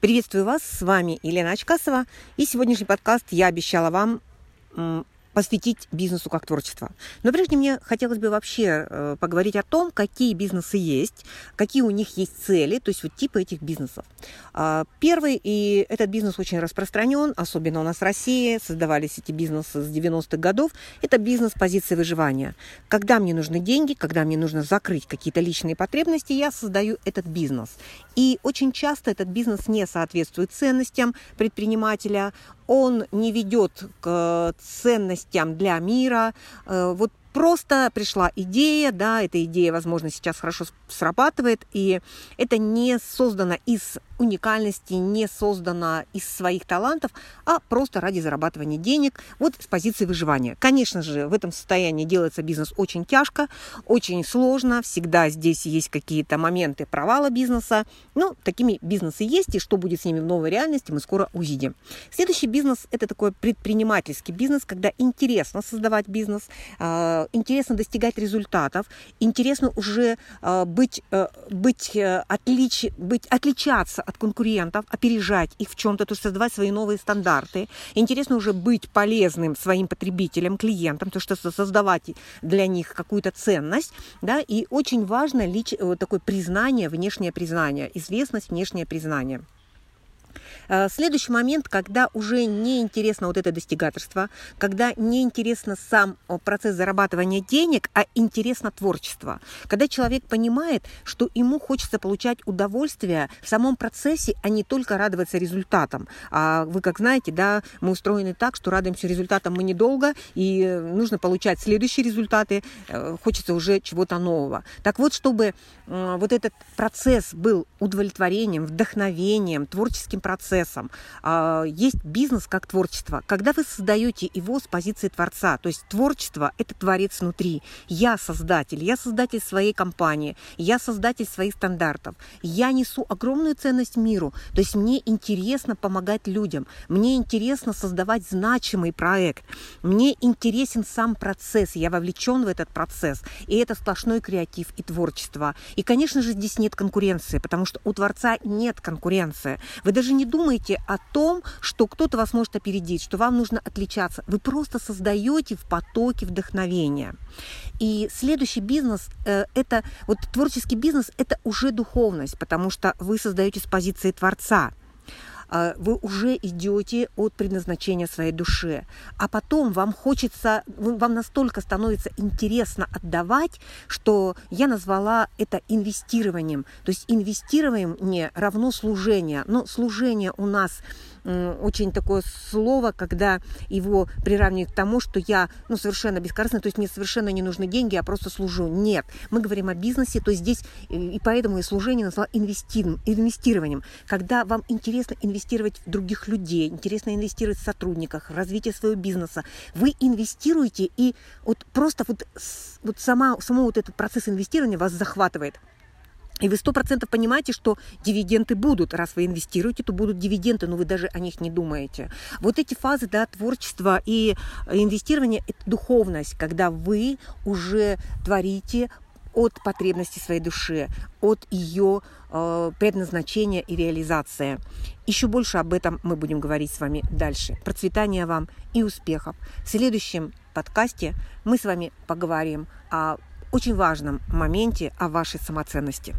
Приветствую вас, с вами Елена Очкасова. И сегодняшний подкаст я обещала вам посвятить бизнесу как творчество. Но прежде мне хотелось бы вообще э, поговорить о том, какие бизнесы есть, какие у них есть цели, то есть вот типы этих бизнесов. А, первый, и этот бизнес очень распространен, особенно у нас в России, создавались эти бизнесы с 90-х годов, это бизнес позиции выживания. Когда мне нужны деньги, когда мне нужно закрыть какие-то личные потребности, я создаю этот бизнес. И очень часто этот бизнес не соответствует ценностям предпринимателя, он не ведет к ценностям для мира. Э, вот просто пришла идея, да, эта идея, возможно, сейчас хорошо срабатывает, и это не создано из уникальности, не создано из своих талантов, а просто ради зарабатывания денег, вот с позиции выживания. Конечно же, в этом состоянии делается бизнес очень тяжко, очень сложно, всегда здесь есть какие-то моменты провала бизнеса, но такими бизнесы есть, и что будет с ними в новой реальности, мы скоро увидим. Следующий бизнес – это такой предпринимательский бизнес, когда интересно создавать бизнес, а, интересно достигать результатов, интересно уже э, быть, э, быть, отлич, быть, отличаться от конкурентов, опережать их в чем-то, то есть создавать свои новые стандарты. Интересно уже быть полезным своим потребителям, клиентам, то что создавать для них какую-то ценность, да, и очень важно лич, такое признание, внешнее признание, известность, внешнее признание. Э, следующий момент, когда уже не интересно вот это достигаторство, когда не интересно сам процесс зарабатывания денег, а интересно творчество. Когда человек понимает, что ему хочется получать удовольствие в самом процессе, а не только радоваться результатам. А вы как знаете, да, мы устроены так, что радуемся результатам мы недолго, и нужно получать следующие результаты, э, хочется уже чего-то нового. Так вот, чтобы вот этот процесс был удовлетворением, вдохновением, творческим процессом, процессом. А, есть бизнес как творчество. Когда вы создаете его с позиции творца, то есть творчество – это творец внутри. Я создатель, я создатель своей компании, я создатель своих стандартов. Я несу огромную ценность миру, то есть мне интересно помогать людям, мне интересно создавать значимый проект, мне интересен сам процесс, я вовлечен в этот процесс, и это сплошной креатив и творчество. И, конечно же, здесь нет конкуренции, потому что у творца нет конкуренции. Вы даже не думаете, думаете о том, что кто-то вас может опередить, что вам нужно отличаться. Вы просто создаете в потоке вдохновения. И следующий бизнес э, это вот творческий бизнес это уже духовность, потому что вы создаете с позиции творца. А, вы уже идете от предназначения своей душе. А потом вам хочется, вам настолько становится интересно отдавать, что я назвала это инвестированием. То есть инвестирование равно служение. Но служение у нас очень такое слово, когда его приравнивают к тому, что я ну, совершенно бескорыстно, то есть мне совершенно не нужны деньги, я просто служу. Нет. Мы говорим о бизнесе, то здесь, э, и поэтому и служение назвала инвестированием. Когда вам интересно инвестировать в других людей, интересно инвестировать в сотрудниках, в развитие своего бизнеса, вы инвестируете, и вот просто вот, вот сама, само вот этот процесс инвестирования вас захватывает. И вы сто процентов понимаете, что дивиденды будут. Раз вы инвестируете, то будут дивиденды, но вы даже о них не думаете. Вот эти фазы да, творчества и инвестирования – это духовность, когда вы уже творите от потребностей своей души, от ее э, предназначения и реализации. Еще больше об этом мы будем говорить с вами дальше. Процветания вам и успехов. В следующем подкасте мы с вами поговорим о очень важном моменте о вашей самоценности.